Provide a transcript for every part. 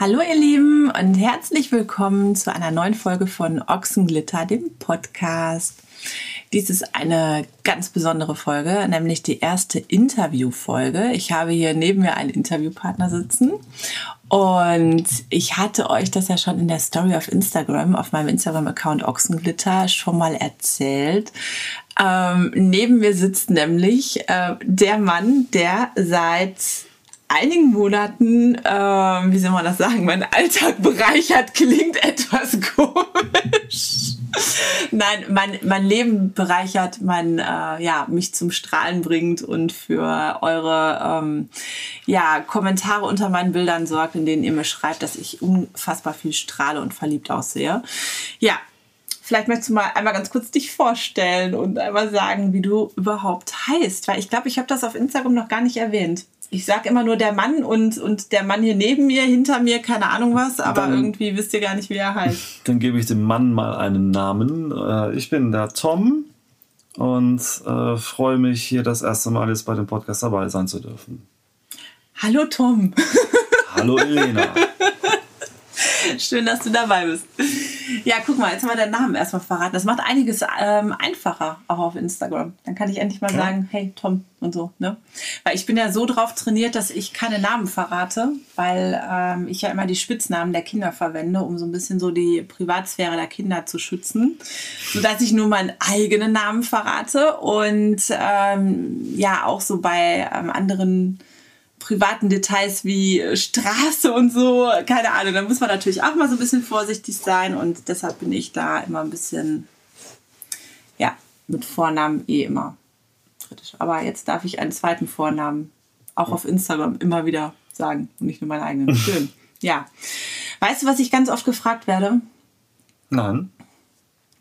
Hallo ihr Lieben und herzlich willkommen zu einer neuen Folge von Ochsenglitter, dem Podcast. Dies ist eine ganz besondere Folge, nämlich die erste Interviewfolge. Ich habe hier neben mir einen Interviewpartner sitzen und ich hatte euch das ja schon in der Story auf Instagram, auf meinem Instagram-Account Ochsenglitter schon mal erzählt. Ähm, neben mir sitzt nämlich äh, der Mann, der seit einigen Monaten, äh, wie soll man das sagen, mein Alltag bereichert, klingt etwas komisch. Nein, mein, mein Leben bereichert, mein, äh, ja, mich zum Strahlen bringt und für eure ähm, ja, Kommentare unter meinen Bildern sorgt, in denen ihr mir schreibt, dass ich unfassbar viel strahle und verliebt aussehe. Ja, Vielleicht möchtest du mal einmal ganz kurz dich vorstellen und einmal sagen, wie du überhaupt heißt, weil ich glaube, ich habe das auf Instagram noch gar nicht erwähnt ich sag immer nur der Mann und, und der Mann hier neben mir, hinter mir, keine Ahnung was, aber dann, irgendwie wisst ihr gar nicht, wie er heißt. Dann gebe ich dem Mann mal einen Namen. Äh, ich bin der Tom und äh, freue mich, hier das erste Mal jetzt bei dem Podcast dabei sein zu dürfen. Hallo Tom. Hallo Elena. Schön, dass du dabei bist. Ja, guck mal, jetzt haben wir deinen Namen erstmal verraten. Das macht einiges ähm, einfacher, auch auf Instagram. Dann kann ich endlich mal sagen, hey Tom und so. Ne? Weil ich bin ja so drauf trainiert, dass ich keine Namen verrate, weil ähm, ich ja immer die Spitznamen der Kinder verwende, um so ein bisschen so die Privatsphäre der Kinder zu schützen. Sodass ich nur meinen eigenen Namen verrate und ähm, ja auch so bei ähm, anderen privaten Details wie Straße und so, keine Ahnung, da muss man natürlich auch mal so ein bisschen vorsichtig sein und deshalb bin ich da immer ein bisschen, ja, mit Vornamen eh immer kritisch. Aber jetzt darf ich einen zweiten Vornamen auch auf Instagram immer wieder sagen und nicht nur meinen eigenen. Schön. Ja. Weißt du, was ich ganz oft gefragt werde? Nein.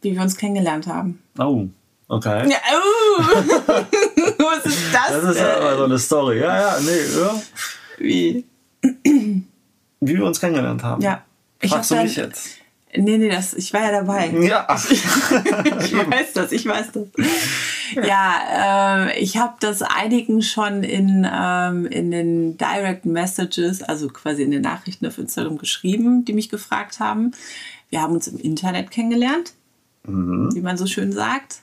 Wie wir uns kennengelernt haben. Oh. Okay. Ja, oh. Das? Das ist denn? aber so eine Story. Ja, ja, nee, ja. Wie? Wie wir uns kennengelernt haben. Ja. Ich Fragst du mich jetzt? Nee, nee, das, ich war ja dabei. Ja. ich weiß das, ich weiß das. Ja, äh, ich habe das einigen schon in, ähm, in den Direct Messages, also quasi in den Nachrichten auf Instagram geschrieben, die mich gefragt haben. Wir haben uns im Internet kennengelernt, mhm. wie man so schön sagt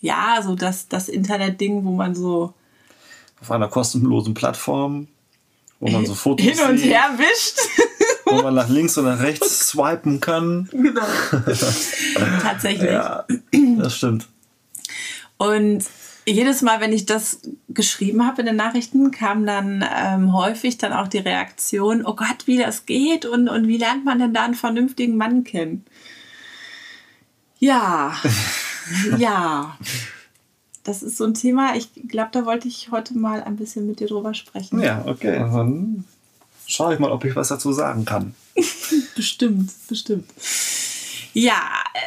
ja, so das, das Internet-Ding, wo man so. Auf einer kostenlosen Plattform, wo man so Fotos hin und her wischt. wo man nach links und nach rechts swipen kann. Genau. Tatsächlich. Ja, das stimmt. Und jedes Mal, wenn ich das geschrieben habe in den Nachrichten, kam dann ähm, häufig dann auch die Reaktion, oh Gott, wie das geht und, und wie lernt man denn da einen vernünftigen Mann kennen? Ja, ja. Das ist so ein Thema, ich glaube, da wollte ich heute mal ein bisschen mit dir drüber sprechen. Ja, okay. Dann schaue ich mal, ob ich was dazu sagen kann. bestimmt, bestimmt. Ja,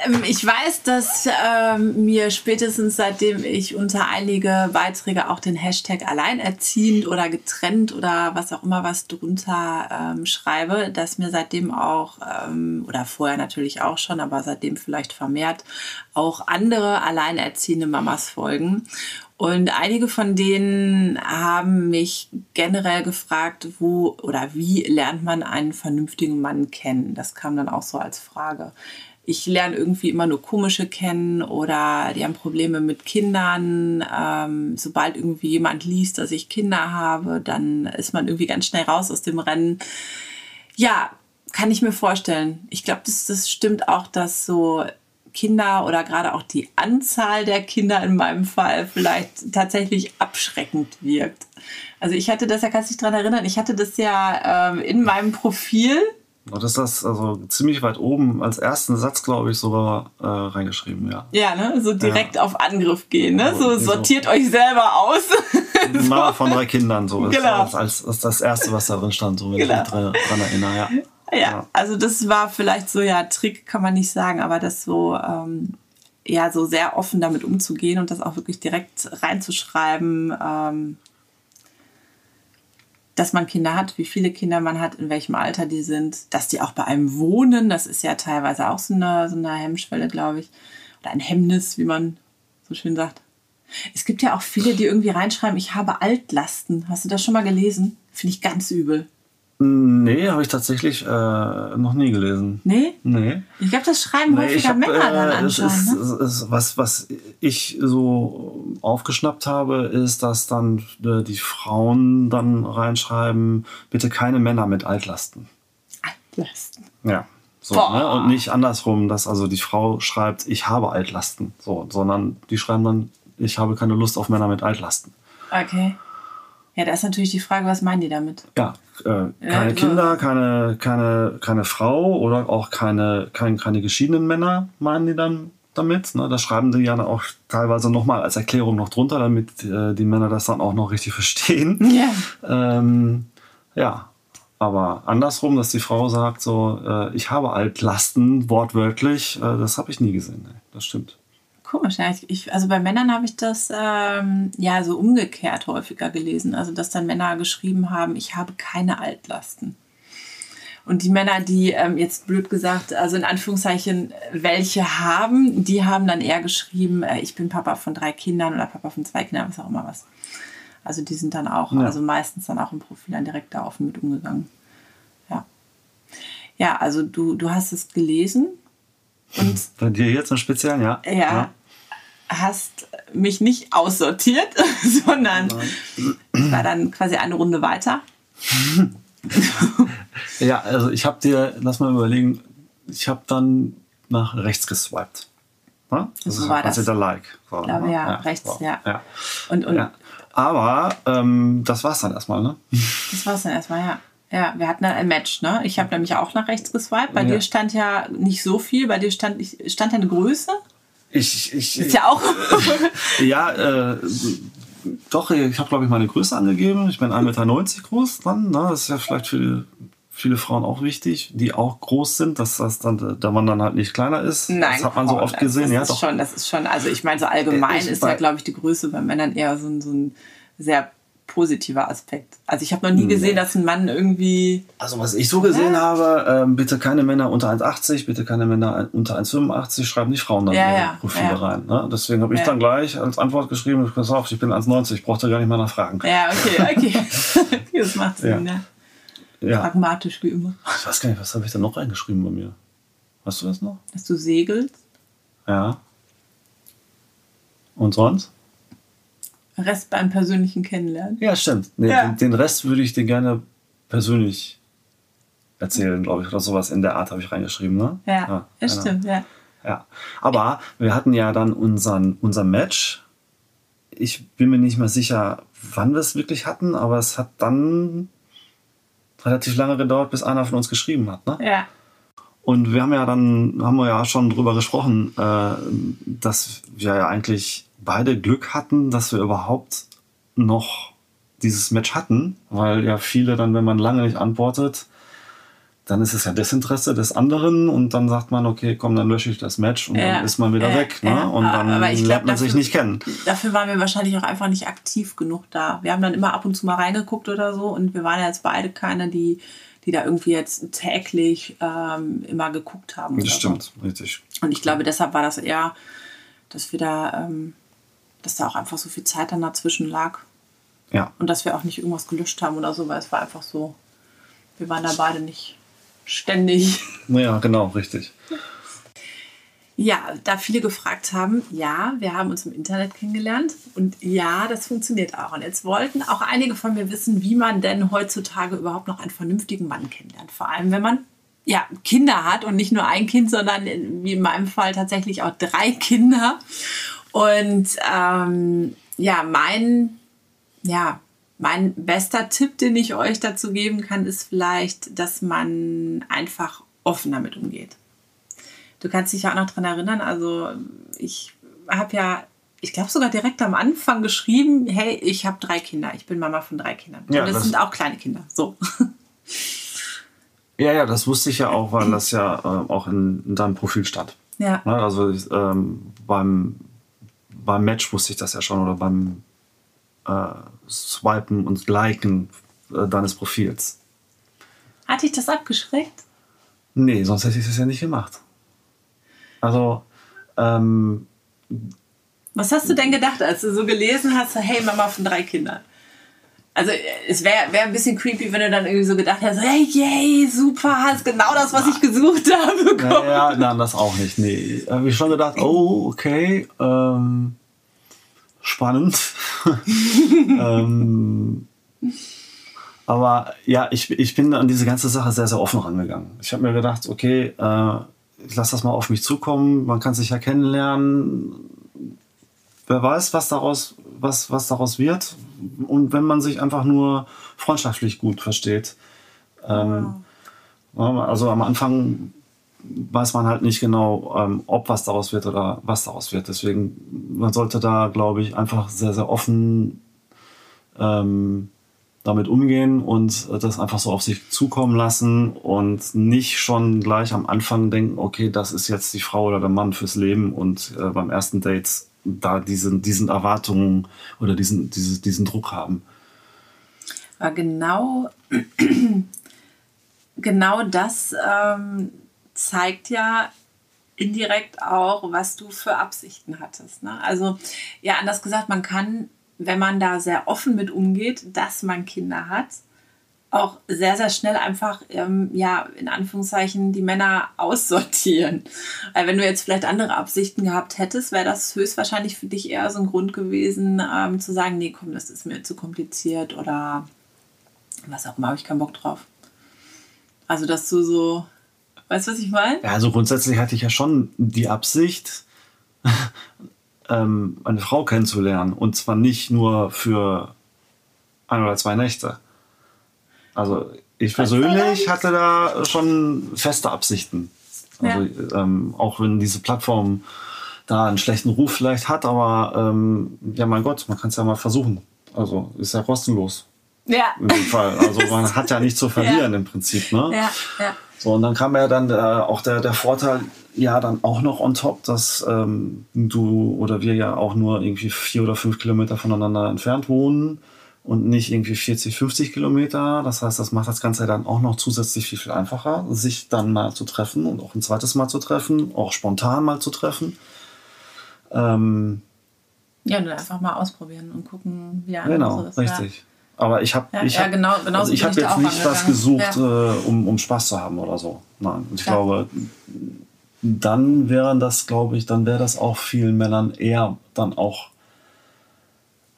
ähm, ich weiß, dass ähm, mir spätestens seitdem ich unter einige Beiträge auch den Hashtag alleinerziehend oder getrennt oder was auch immer was drunter ähm, schreibe, dass mir seitdem auch, ähm, oder vorher natürlich auch schon, aber seitdem vielleicht vermehrt, auch andere alleinerziehende Mamas folgen. Und einige von denen haben mich generell gefragt, wo oder wie lernt man einen vernünftigen Mann kennen? Das kam dann auch so als Frage ich lerne irgendwie immer nur komische kennen oder die haben Probleme mit Kindern. Ähm, sobald irgendwie jemand liest, dass ich Kinder habe, dann ist man irgendwie ganz schnell raus aus dem Rennen. Ja, kann ich mir vorstellen. Ich glaube, das, das stimmt auch, dass so Kinder oder gerade auch die Anzahl der Kinder in meinem Fall vielleicht tatsächlich abschreckend wirkt. Also ich hatte das ja, kannst du dich daran erinnern, ich hatte das ja ähm, in meinem Profil und ist das also ziemlich weit oben als ersten Satz, glaube ich, sogar äh, reingeschrieben, ja. Ja, ne? So direkt ja. auf Angriff gehen, ne? So sortiert so. euch selber aus. Mama so. von drei Kindern, so genau. ist, als, als das erste, was da drin stand, so wenn genau. ich mich dran, dran erinnere, ja. ja. ja. also das war vielleicht so, ja, Trick kann man nicht sagen, aber das so, ähm, ja, so sehr offen damit umzugehen und das auch wirklich direkt reinzuschreiben, ähm, dass man Kinder hat, wie viele Kinder man hat, in welchem Alter die sind, dass die auch bei einem wohnen. Das ist ja teilweise auch so eine, so eine Hemmschwelle, glaube ich. Oder ein Hemmnis, wie man so schön sagt. Es gibt ja auch viele, die irgendwie reinschreiben, ich habe Altlasten. Hast du das schon mal gelesen? Finde ich ganz übel. Nee, habe ich tatsächlich äh, noch nie gelesen. Nee? Nee. Ich glaube, das schreiben Nee, häufiger hab, Männer dann äh, anscheinend. ist, ne? es ist, was, was ich so aufgeschnappt habe, ist, dass dann äh, die Frauen dann reinschreiben, bitte keine Männer mit Altlasten. Altlasten. Ja. So, ne? Und nicht andersrum, dass also die Frau schreibt, ich habe Altlasten. So, sondern die schreiben dann, ich habe keine Lust auf Männer mit Altlasten. Okay. Ja, da ist natürlich die Frage, was meinen die damit? Ja, äh, keine so. Kinder, keine, keine, keine Frau oder auch keine, kein, keine geschiedenen Männer, meinen die dann damit. Ne? Das schreiben die ja dann auch teilweise nochmal als Erklärung noch drunter, damit äh, die Männer das dann auch noch richtig verstehen. Ja. Ähm, ja, aber andersrum, dass die Frau sagt so, äh, ich habe Altlasten, wortwörtlich, äh, das habe ich nie gesehen. Ne? Das stimmt. Komisch, ja. Ich, also bei Männern habe ich das ähm, ja so umgekehrt häufiger gelesen. Also, dass dann Männer geschrieben haben, ich habe keine Altlasten. Und die Männer, die ähm, jetzt blöd gesagt, also in Anführungszeichen, welche haben, die haben dann eher geschrieben, äh, ich bin Papa von drei Kindern oder Papa von zwei Kindern, was auch immer was. Also die sind dann auch, Ja. also meistens dann auch im Profil dann direkt da offen mit umgegangen. Ja. Ja, also du, du hast es gelesen und Bei dir jetzt im Speziellen, ja? ja, hast mich nicht aussortiert, sondern es war dann quasi eine Runde weiter. Ja, also ich habe dir, lass mal überlegen, ich habe dann nach rechts geswiped. Ne? Das So war das. der Like. So, glaube, ne? ja, rechts, so, ja. ja. Und, und ja. Aber ähm, das war's dann erstmal, ne? das war es dann erstmal, ja. Ja, wir hatten dann ein Match, ne? Ich habe nämlich auch nach rechts geswiped. Bei Ja. dir stand ja nicht so viel, bei dir stand, ich- stand ja eine Größe. Ich, ich, Ist ja auch. ja, äh, doch, ich habe, glaube ich, meine Größe angegeben. Ich bin 1,90 Meter groß dann. Ne? Das ist ja vielleicht für viele Frauen auch wichtig, die auch groß sind, dass das dann, da man dann halt nicht kleiner ist. Nein, das hat man so oft gesehen. Das ja, ist doch. schon, das ist schon, also ich meine, so allgemein Ich- ist ja, glaube ich, die Größe bei Männern eher so ein, so ein sehr positiver Aspekt. Also ich habe noch nie gesehen, dass ein Mann irgendwie. Also was ich so gesehen habe, ähm, bitte keine Männer unter 1,80, bitte keine Männer unter 1,85, schreiben die Frauen dann Ja, ihre ja, Profile ja. rein. Ne? Deswegen habe ich Ja. dann gleich als Antwort geschrieben, pass auf, ich bin 1,90, ich brauchte gar nicht mehr nachfragen. Ja, okay, okay. das macht Sinn, Ja. ja. Ja. Pragmatisch wie immer. Ich weiß gar nicht, was habe ich da noch reingeschrieben bei mir? Weißt du das noch? Dass du segelst. Ja. Und sonst? Rest beim persönlichen Kennenlernen. Ja, stimmt. Nee, Ja. Den, den Rest würde ich dir gerne persönlich erzählen, glaube ich. Oder sowas in der Art habe ich reingeschrieben, ne? Ja, das genau. stimmt, ja. Ja. Aber wir hatten ja dann unseren, unser Match. Ich bin mir nicht mehr sicher, wann wir es wirklich hatten, aber es hat dann relativ lange gedauert, bis einer von uns geschrieben hat. Ne? Ja, Und wir haben ja dann, haben wir ja schon drüber gesprochen, äh, dass wir ja eigentlich beide Glück hatten, dass wir überhaupt noch dieses Match hatten, weil ja viele dann, wenn man lange nicht antwortet, dann ist es ja Desinteresse des anderen und dann sagt man, okay, komm, dann lösche ich das Match und Ja, dann ist man wieder ja, weg. Ne? ja. Und dann glaub, lernt man sich dafür- nicht kennen. dafür waren wir wahrscheinlich auch einfach nicht aktiv genug da. Wir haben dann immer ab und zu mal reingeguckt oder so und wir waren ja jetzt beide keine, die, die da irgendwie jetzt täglich ähm, immer geguckt haben. Das stimmt, richtig. So. Und ich glaube, deshalb war das eher, dass wir da, ähm, dass da auch einfach so viel Zeit dann dazwischen lag Ja. und dass wir auch nicht irgendwas gelöscht haben oder so, weil es war einfach so, wir waren da beide nicht ständig. Ja, genau, richtig. Ja, da viele gefragt haben, ja, wir haben uns im Internet kennengelernt und ja, das funktioniert auch. Und jetzt wollten auch einige von mir wissen, wie man denn heutzutage überhaupt noch einen vernünftigen Mann kennenlernt. Vor allem, wenn man ja, Kinder hat und nicht nur ein Kind, sondern wie in meinem Fall tatsächlich auch drei Kinder. Und ähm, ja, mein, ja, mein bester Tipp, den ich euch dazu geben kann, ist vielleicht, dass man einfach offen damit umgeht. Du kannst dich ja auch noch dran erinnern, also ich habe ja, ich glaube sogar direkt am Anfang geschrieben, hey, ich habe drei Kinder, ich bin Mama von drei Kindern. Ja, und das, das- sind auch kleine Kinder. So. Ja, ja, das wusste ich ja auch, weil das ja äh, auch in, in deinem Profil stand. Ja. Ne, Also ich, ähm, beim, beim Match wusste ich das ja schon oder beim äh, Swipen und Liken äh, deines Profils. Hat dich das abgeschreckt? Nee, sonst hätte ich das ja nicht gemacht. Also, ähm, Was hast du denn gedacht, als du so gelesen hast, hey, Mama von drei Kindern? Also es wäre wär ein bisschen creepy, wenn du dann irgendwie so gedacht hast, hey, yay, super, hast genau das, was ich gesucht habe bekommen. Ja, ja nein, das auch nicht. Nee, habe ich schon gedacht, oh, okay, ähm, spannend. ähm, aber ja, ich, ich bin an diese ganze Sache sehr, sehr offen rangegangen. Ich habe mir gedacht, okay, äh, ich lasse das mal auf mich zukommen, man kann sich ja kennenlernen. Wer weiß, was daraus, was, was daraus wird. Und wenn man sich einfach nur freundschaftlich gut versteht. Ähm, also am Anfang weiß man halt nicht genau, ähm, ob was daraus wird oder was daraus wird. Deswegen, man sollte da, glaube ich, einfach sehr, sehr offen ähm, damit umgehen und das einfach so auf sich zukommen lassen und nicht schon gleich am Anfang denken, okay, das ist jetzt die Frau oder der Mann fürs Leben und äh, beim ersten Date da diesen, diesen Erwartungen oder diesen, diese, diesen Druck haben. Aber genau, genau das ähm, zeigt ja indirekt auch, was du für Absichten hattest. Ne? Also ja, anders gesagt, man kann wenn man da sehr offen mit umgeht, dass man Kinder hat, auch sehr, sehr schnell einfach, ähm, ja, in Anführungszeichen, die Männer aussortieren. Weil wenn du jetzt vielleicht andere Absichten gehabt hättest, wäre das höchstwahrscheinlich für dich eher so ein Grund gewesen, ähm, zu sagen, nee, komm, das ist mir zu kompliziert oder was auch immer, habe ich keinen Bock drauf. Also, dass du so, weißt du, was ich meine? Ja, also grundsätzlich hatte ich ja schon die Absicht, ähm, eine Frau kennenzulernen. Und zwar nicht nur für ein oder zwei Nächte. Also ich persönlich hatte da schon feste Absichten. Also ja. ähm, auch wenn diese Plattform da einen schlechten Ruf vielleicht hat, aber ähm, ja mein Gott, man kann es ja mal versuchen. Also ist ja kostenlos. Ja. In dem Fall. Also man hat ja nichts zu verlieren ja. im Prinzip. Ne? Ja, ja. So, und dann kam ja dann äh, auch der, der Vorteil, ja dann auch noch on top, dass ähm, du oder wir ja auch nur irgendwie vier oder fünf Kilometer voneinander entfernt wohnen und nicht irgendwie 40, 50 Kilometer. Das heißt, das macht das Ganze dann auch noch zusätzlich viel, viel einfacher, sich dann mal zu treffen und auch ein zweites Mal zu treffen, auch spontan mal zu treffen. Ähm, ja, und einfach mal ausprobieren und gucken, wie der andere genau, so ist. Richtig. Ja. Aber ich habe ja, ich ja, hab, genau, also ich hab jetzt nicht was gesucht, ja. äh, um, um Spaß zu haben oder so. Nein, ich glaube, dann wären das, glaube ich, dann wäre das auch vielen Männern eher dann auch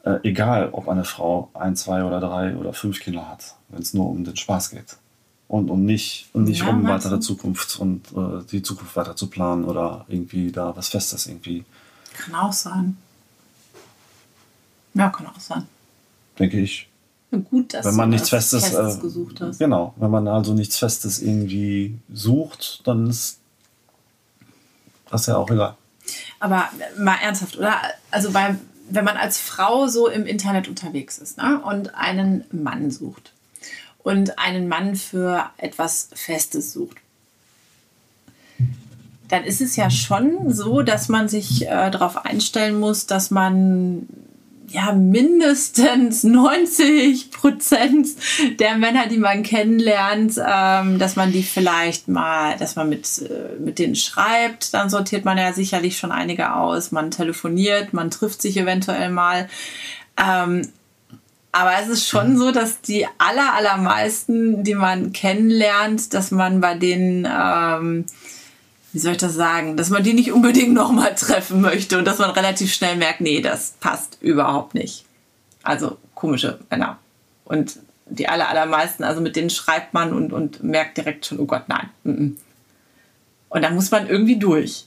äh, egal, ob eine Frau ein, zwei oder drei oder fünf Kinder hat, wenn es nur um den Spaß geht. Und um nicht, und nicht ja, um weitere Zukunft und äh, die Zukunft weiter zu planen oder irgendwie da was Festes irgendwie. Kann auch sein. Ja, kann auch sein. Denke ich. Gut, dass wenn man du nichts Festes, Festes äh, gesucht hast. Genau, wenn man also nichts Festes irgendwie sucht, dann ist das ja auch egal. Aber mal ernsthaft, oder? Also weil, wenn man als Frau so im Internet unterwegs ist ne? und einen Mann sucht und einen Mann für etwas Festes sucht, dann ist es ja schon so, dass man sich äh, darauf einstellen muss, dass man ja, mindestens 90 Prozent der Männer, die man kennenlernt, ähm, dass man die vielleicht mal, dass man mit, äh, mit denen schreibt, dann sortiert man ja sicherlich schon einige aus. Man telefoniert, man trifft sich eventuell mal. Ähm, aber es ist schon so, dass die aller, allermeisten, die man kennenlernt, dass man bei denen ähm, wie soll ich das sagen, dass man die nicht unbedingt nochmal treffen möchte und dass man relativ schnell merkt, nee, das passt überhaupt nicht. Also komische Männer. Und die aller, allermeisten, also mit denen schreibt man und, und merkt direkt schon, oh Gott, nein. Und da muss man irgendwie durch.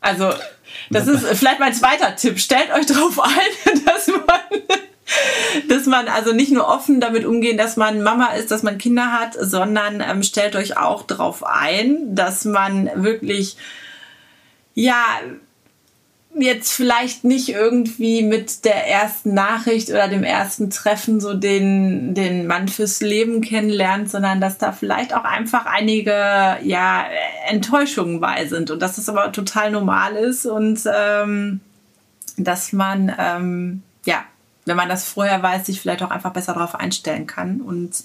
Also, das ist vielleicht mein zweiter Tipp. Stellt euch darauf ein, dass man dass man also nicht nur offen damit umgehen, dass man Mama ist, dass man Kinder hat, sondern ähm, stellt euch auch darauf ein, dass man wirklich, ja, jetzt vielleicht nicht irgendwie mit der ersten Nachricht oder dem ersten Treffen so den, den Mann fürs Leben kennenlernt, sondern dass da vielleicht auch einfach einige ja, Enttäuschungen bei sind und dass das aber total normal ist und ähm, dass man ähm, wenn man das vorher weiß, sich vielleicht auch einfach besser darauf einstellen kann und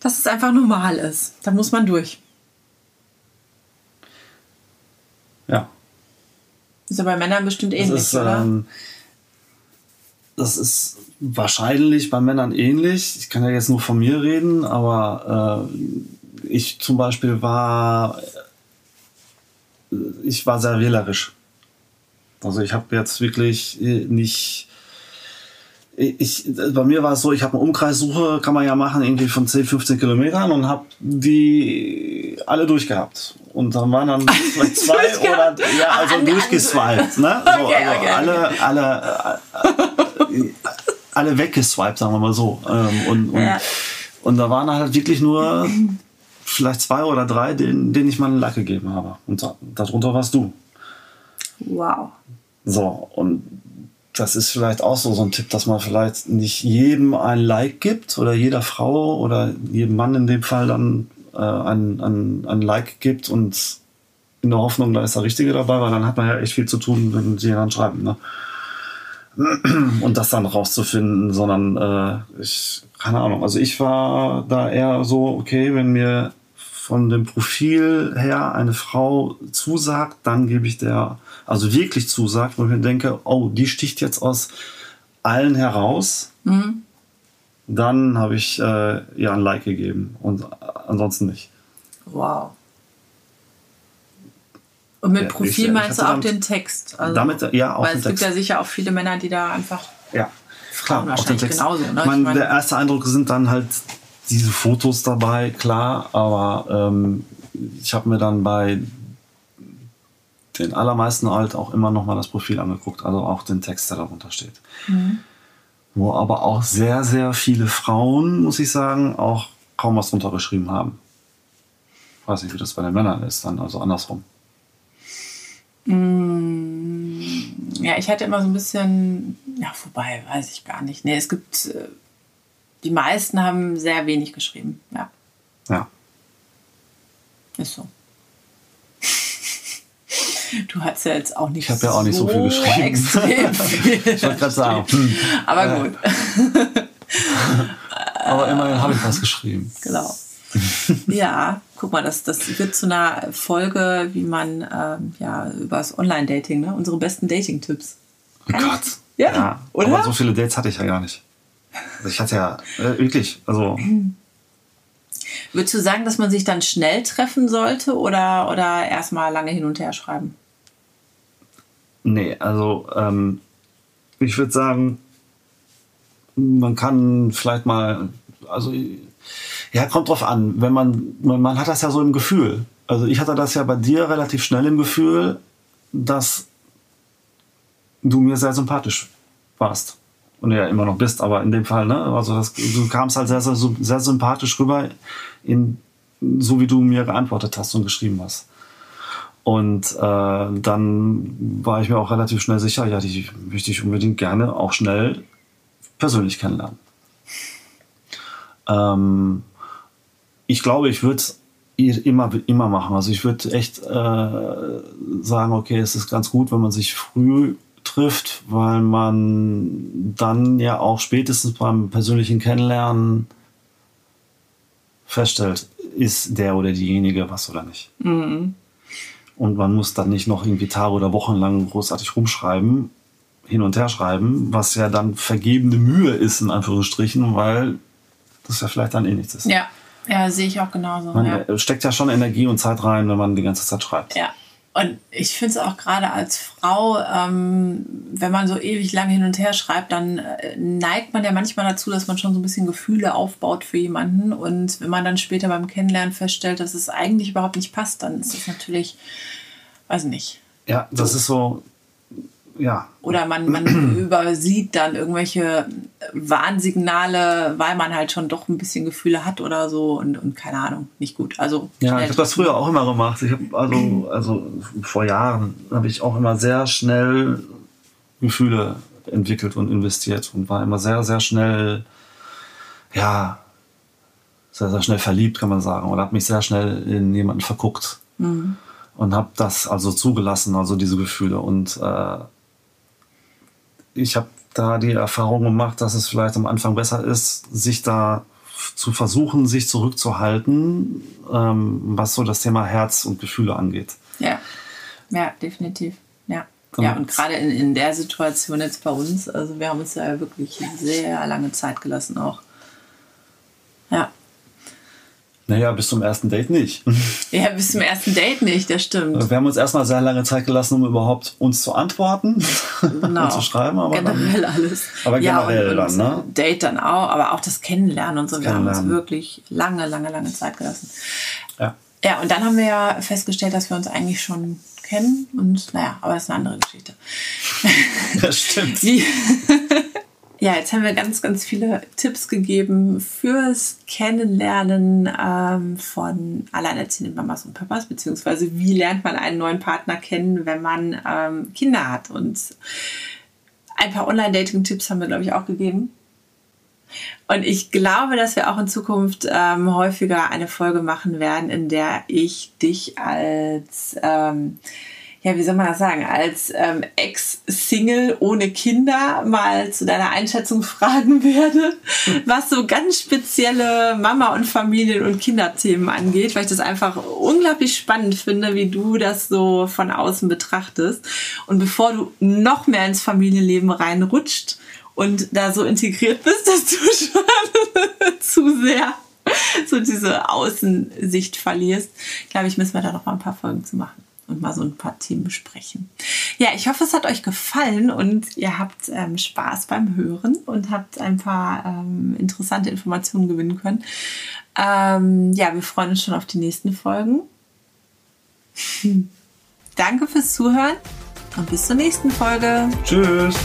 dass es einfach normal ist. Da muss man durch. Ja. Ist ja bei Männern bestimmt ähnlich, ist, oder? Ähm, das ist wahrscheinlich bei Männern ähnlich. Ich kann ja jetzt nur von mir reden, aber äh, ich zum Beispiel war, ich war sehr wählerisch. Also ich habe jetzt wirklich nicht ich, bei mir war es so, ich habe eine Umkreissuche, kann man ja machen, irgendwie von 10, 15 Kilometern und habe die alle durchgehabt. Und dann waren dann vielleicht zwei oder, ja, also an, durchgeswiped, ne? So, okay, also okay, alle, alle, alle, alle weggeswiped, sagen wir mal so. Ähm, und, und, ja. und da waren halt wirklich nur vielleicht zwei oder drei, denen, denen ich mal einen Like gegeben habe. Und darunter warst du. Wow. So, und das ist vielleicht auch so, so ein Tipp, dass man vielleicht nicht jedem ein Like gibt oder jeder Frau oder jedem Mann in dem Fall dann äh, ein, ein, ein Like gibt und in der Hoffnung, da ist der Richtige dabei, weil dann hat man ja echt viel zu tun, wenn sie dann schreiben. Ne? Und das dann rauszufinden, sondern äh, ich, keine Ahnung, also ich war da eher so, okay, wenn mir von dem Profil her eine Frau zusagt, dann gebe ich der also wirklich zusagt, wo ich mir denke, oh, die sticht jetzt aus allen heraus, mhm. dann habe ich äh, ihr ein Like gegeben und ansonsten nicht. Wow. Und mit ja, Profil ich, meinst ich du auch den Text? Also, damit, ja, auch Weil es gibt ja sicher auch viele Männer, die da einfach. Ja, klar, auch den Text. Genauso, ne? ich meine, der erste Eindruck sind dann halt diese Fotos dabei, klar, aber ähm, ich habe mir dann bei den allermeisten halt auch immer noch mal das Profil angeguckt, also auch den Text, der darunter steht. Mhm. Wo aber auch sehr, sehr viele Frauen, muss ich sagen, auch kaum was drunter geschrieben haben. Ich weiß nicht, wie das bei den Männern ist, dann also andersrum. Mm, ja, ich hatte immer so ein bisschen, ja, vorbei, weiß ich gar nicht. Nee, es gibt, äh, die meisten haben sehr wenig geschrieben, ja. Ja. Ist so. Du hast ja jetzt auch nicht Ich habe ja auch nicht so, so viel geschrieben. Extrem viel. ich wollte gerade sagen. Hm. Aber gut. Aber immerhin habe ich was geschrieben. Genau. ja, guck mal, das, das wird zu einer Folge, wie man ähm, ja über das Online-Dating, ne? unsere besten Dating-Tipps. Oh Gott. Ja, ja, oder? Aber so viele Dates hatte ich ja gar nicht. Also ich hatte ja äh, wirklich, also Würdest du sagen, dass man sich dann schnell treffen sollte oder, oder erstmal lange hin und her schreiben? Nee, also ähm, ich würde sagen, man kann vielleicht mal, also ja, kommt drauf an. Wenn man, man hat das ja so im Gefühl. Also ich hatte das ja bei dir relativ schnell im Gefühl, dass du mir sehr sympathisch warst. Und ja immer noch bist, aber in dem Fall, ne? Also das, du kamst halt sehr, sehr, sehr sympathisch rüber, in, so wie du mir geantwortet hast und geschrieben hast. Und äh, dann war ich mir auch relativ schnell sicher, ja, die möchte ich unbedingt gerne auch schnell persönlich kennenlernen. Ähm, ich glaube, ich würde es immer, immer machen. Also ich würde echt äh, sagen, okay, es ist ganz gut, wenn man sich früh trifft, weil man dann ja auch spätestens beim persönlichen Kennenlernen feststellt, ist der oder diejenige was oder nicht. Mhm. Und man muss dann nicht noch irgendwie Tage oder Wochen lang großartig rumschreiben, hin und her schreiben, was ja dann vergebene Mühe ist, in Anführungsstrichen, weil das ja vielleicht dann eh nichts ist. Ja, ja sehe ich auch genauso. Man ja. steckt ja schon Energie und Zeit rein, wenn man die ganze Zeit schreibt. Ja. Und ich finde es auch gerade als Frau, ähm, wenn man so ewig lang hin und her schreibt, dann äh, neigt man ja manchmal dazu, dass man schon so ein bisschen Gefühle aufbaut für jemanden. Und wenn man dann später beim Kennenlernen feststellt, dass es eigentlich überhaupt nicht passt, dann ist das natürlich, weiß nicht. Ja, das ist so, ja. Oder man, man übersieht dann irgendwelche Warnsignale, weil man halt schon doch ein bisschen Gefühle hat oder so und, und keine Ahnung, nicht gut. Also ja, ich habe das früher auch immer gemacht. Ich habe also, also vor Jahren habe ich auch immer sehr schnell Gefühle entwickelt und investiert und war immer sehr, sehr schnell, ja, sehr, sehr schnell verliebt, kann man sagen. Oder habe mich sehr schnell in jemanden verguckt. Mhm. Und habe das also zugelassen, also diese Gefühle. Und äh, ich habe da die Erfahrung gemacht, dass es vielleicht am Anfang besser ist, sich da zu versuchen, sich zurückzuhalten, ähm, was so das Thema Herz und Gefühle angeht. Ja, ja, definitiv. Ja. Ja, und gerade in, in der Situation jetzt bei uns, also wir haben uns ja wirklich sehr lange Zeit gelassen auch. Ja. Naja, bis zum ersten Date nicht. Ja, bis zum ersten Date nicht, das stimmt. Wir haben uns erstmal sehr lange Zeit gelassen, um überhaupt uns zu antworten genau. und zu schreiben. Aber generell dann, alles. Aber generell ja, dann, ne? Date dann auch, aber auch das Kennenlernen und so. Das wir haben uns wirklich lange, lange, lange Zeit gelassen. Ja. Ja, und dann haben wir ja festgestellt, dass wir uns eigentlich schon kennen und naja, aber das ist eine andere Geschichte. Das stimmt. Wie, ja, jetzt haben wir ganz, ganz viele Tipps gegeben fürs Kennenlernen ähm, von alleinerziehenden Mamas und Papas, beziehungsweise wie lernt man einen neuen Partner kennen, wenn man ähm, Kinder hat. Und ein paar Online-Dating-Tipps haben wir, glaube ich, auch gegeben. Und ich glaube, dass wir auch in Zukunft ähm, häufiger eine Folge machen werden, in der ich dich als ähm, ja, wie soll man das sagen, als ähm, Ex-Single ohne Kinder mal zu deiner Einschätzung fragen werde, was so ganz spezielle Mama- und Familien- und Kinderthemen angeht, weil ich das einfach unglaublich spannend finde, wie du das so von außen betrachtest. Und bevor du noch mehr ins Familienleben reinrutscht und da so integriert bist, dass du schon zu sehr so diese Außensicht verlierst, glaube ich, müssen wir da noch mal ein paar Folgen zu machen und mal so ein paar Themen besprechen. Ja, ich hoffe, es hat euch gefallen und ihr habt ähm, Spaß beim Hören und habt ein paar ähm, interessante Informationen gewinnen können. Ähm, ja, wir freuen uns schon auf die nächsten Folgen. Danke fürs Zuhören und bis zur nächsten Folge. Tschüss.